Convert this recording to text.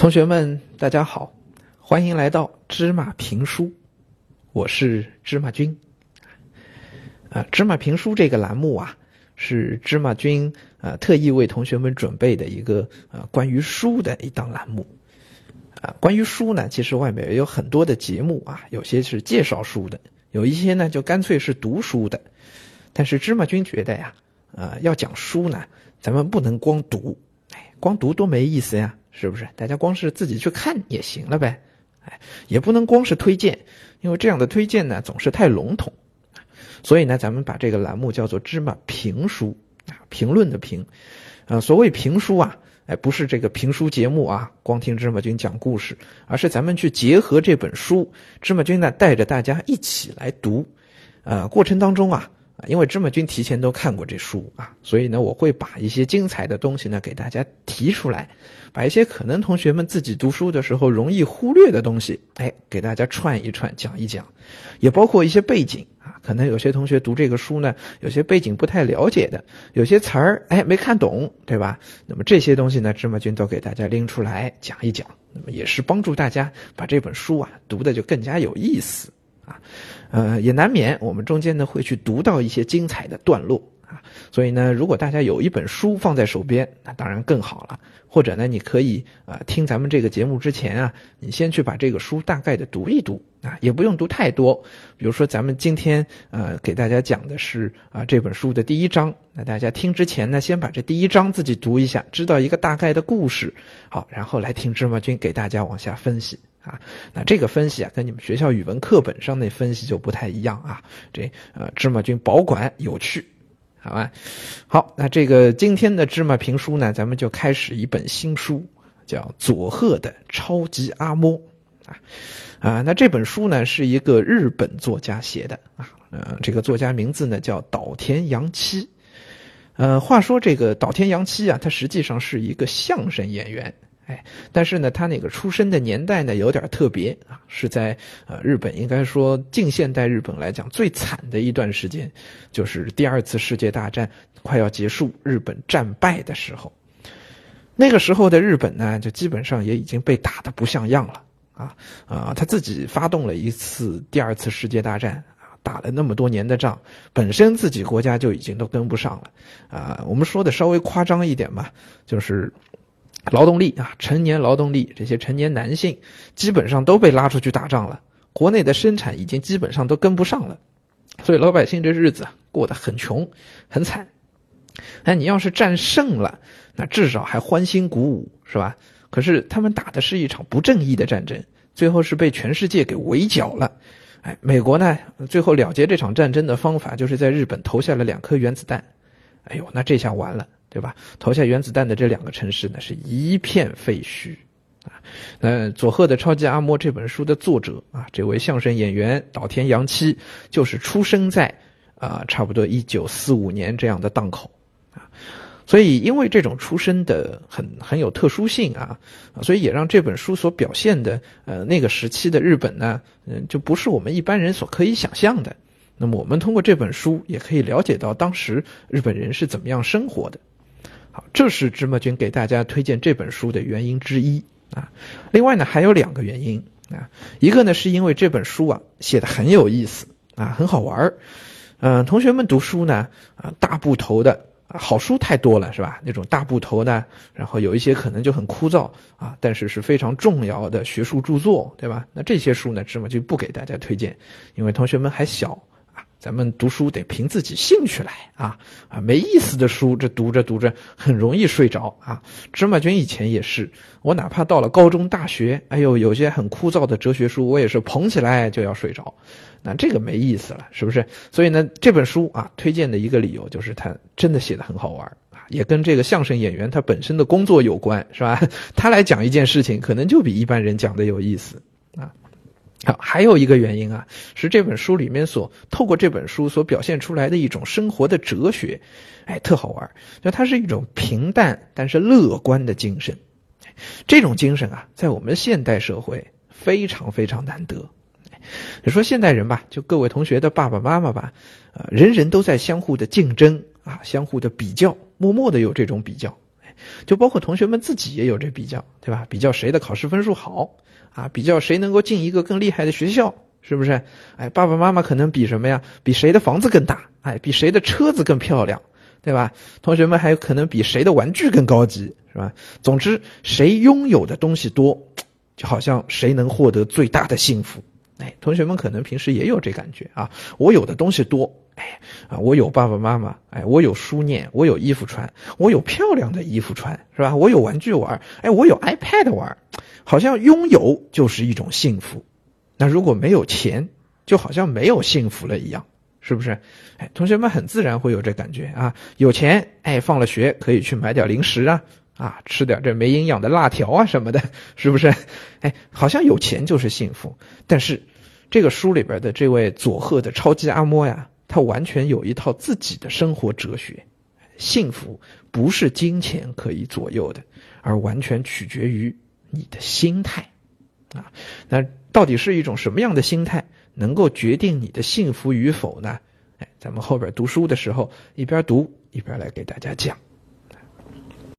同学们，大家好，欢迎来到芝麻评书，我是芝麻君。啊，芝麻评书这个栏目啊，是芝麻君啊特意为同学们准备的一个啊关于书的一档栏目。啊，关于书呢，其实外面也有很多的节目啊，有些是介绍书的，有一些呢就干脆是读书的。但是芝麻君觉得呀，啊，要讲书呢，咱们不能光读，光读多没意思呀。是不是？大家光是自己去看也行了呗，哎，也不能光是推荐，因为这样的推荐呢总是太笼统，所以呢，咱们把这个栏目叫做“芝麻评书”啊，评论的评，啊，所谓评书啊，哎，不是这个评书节目啊，光听芝麻君讲故事，而是咱们去结合这本书，芝麻君呢带着大家一起来读，呃，过程当中啊。因为芝麻君提前都看过这书啊，所以呢，我会把一些精彩的东西呢给大家提出来，把一些可能同学们自己读书的时候容易忽略的东西，哎，给大家串一串，讲一讲，也包括一些背景啊，可能有些同学读这个书呢，有些背景不太了解的，有些词儿哎没看懂，对吧？那么这些东西呢，芝麻君都给大家拎出来讲一讲，那么也是帮助大家把这本书啊读的就更加有意思。啊，呃，也难免我们中间呢会去读到一些精彩的段落。啊，所以呢，如果大家有一本书放在手边，那当然更好了。或者呢，你可以啊听咱们这个节目之前啊，你先去把这个书大概的读一读啊，也不用读太多。比如说咱们今天呃给大家讲的是啊这本书的第一章，那大家听之前呢，先把这第一章自己读一下，知道一个大概的故事，好，然后来听芝麻君给大家往下分析。啊，那这个分析啊，跟你们学校语文课本上那分析就不太一样啊。这呃，芝麻君保管有趣，好吧？好，那这个今天的芝麻评书呢，咱们就开始一本新书，叫佐贺的超级阿嬷啊啊。那这本书呢，是一个日本作家写的啊，呃，这个作家名字呢叫岛田洋七。呃，话说这个岛田洋七啊，他实际上是一个相声演员。哎，但是呢，他那个出生的年代呢有点特别啊，是在呃日本，应该说近现代日本来讲最惨的一段时间，就是第二次世界大战快要结束，日本战败的时候。那个时候的日本呢，就基本上也已经被打得不像样了啊啊！他自己发动了一次第二次世界大战啊，打了那么多年的仗，本身自己国家就已经都跟不上了啊。我们说的稍微夸张一点嘛，就是。劳动力啊，成年劳动力，这些成年男性基本上都被拉出去打仗了。国内的生产已经基本上都跟不上了，所以老百姓这日子过得很穷，很惨。哎，你要是战胜了，那至少还欢欣鼓舞，是吧？可是他们打的是一场不正义的战争，最后是被全世界给围剿了。哎，美国呢，最后了结这场战争的方法就是在日本投下了两颗原子弹。哎呦，那这下完了。对吧？投下原子弹的这两个城市呢，是一片废墟啊。呃，佐贺的超级阿嬷这本书的作者啊，这位相声演员岛田洋七，就是出生在啊，差不多一九四五年这样的档口啊。所以，因为这种出身的很很有特殊性啊，所以也让这本书所表现的呃那个时期的日本呢，嗯，就不是我们一般人所可以想象的。那么，我们通过这本书也可以了解到当时日本人是怎么样生活的。这是芝麻君给大家推荐这本书的原因之一啊。另外呢，还有两个原因啊。一个呢，是因为这本书啊写的很有意思啊，很好玩儿。嗯，同学们读书呢啊，大部头的好书太多了，是吧？那种大部头的，然后有一些可能就很枯燥啊，但是是非常重要的学术著作，对吧？那这些书呢，芝麻就不给大家推荐，因为同学们还小。咱们读书得凭自己兴趣来啊啊！没意思的书，这读着读着很容易睡着啊。芝麻君以前也是，我哪怕到了高中、大学，哎呦，有些很枯燥的哲学书，我也是捧起来就要睡着。那这个没意思了，是不是？所以呢，这本书啊，推荐的一个理由就是它真的写的很好玩啊，也跟这个相声演员他本身的工作有关，是吧？他来讲一件事情，可能就比一般人讲的有意思。好，还有一个原因啊，是这本书里面所透过这本书所表现出来的一种生活的哲学，哎，特好玩就它是一种平淡但是乐观的精神，这种精神啊，在我们现代社会非常非常难得。你说现代人吧，就各位同学的爸爸妈妈吧，呃，人人都在相互的竞争啊，相互的比较，默默的有这种比较。就包括同学们自己也有这比较，对吧？比较谁的考试分数好啊？比较谁能够进一个更厉害的学校，是不是？哎，爸爸妈妈可能比什么呀？比谁的房子更大？哎，比谁的车子更漂亮，对吧？同学们还有可能比谁的玩具更高级，是吧？总之，谁拥有的东西多，就好像谁能获得最大的幸福。哎，同学们可能平时也有这感觉啊，我有的东西多，哎，啊，我有爸爸妈妈，哎，我有书念，我有衣服穿，我有漂亮的衣服穿，是吧？我有玩具玩，哎，我有 iPad 玩，好像拥有就是一种幸福。那如果没有钱，就好像没有幸福了一样，是不是？哎，同学们很自然会有这感觉啊，有钱，哎，放了学可以去买点零食啊，啊，吃点这没营养的辣条啊什么的，是不是？哎，好像有钱就是幸福，但是。这个书里边的这位佐贺的超级阿嬷呀，他完全有一套自己的生活哲学。幸福不是金钱可以左右的，而完全取决于你的心态。啊，那到底是一种什么样的心态能够决定你的幸福与否呢？哎，咱们后边读书的时候一边读一边来给大家讲。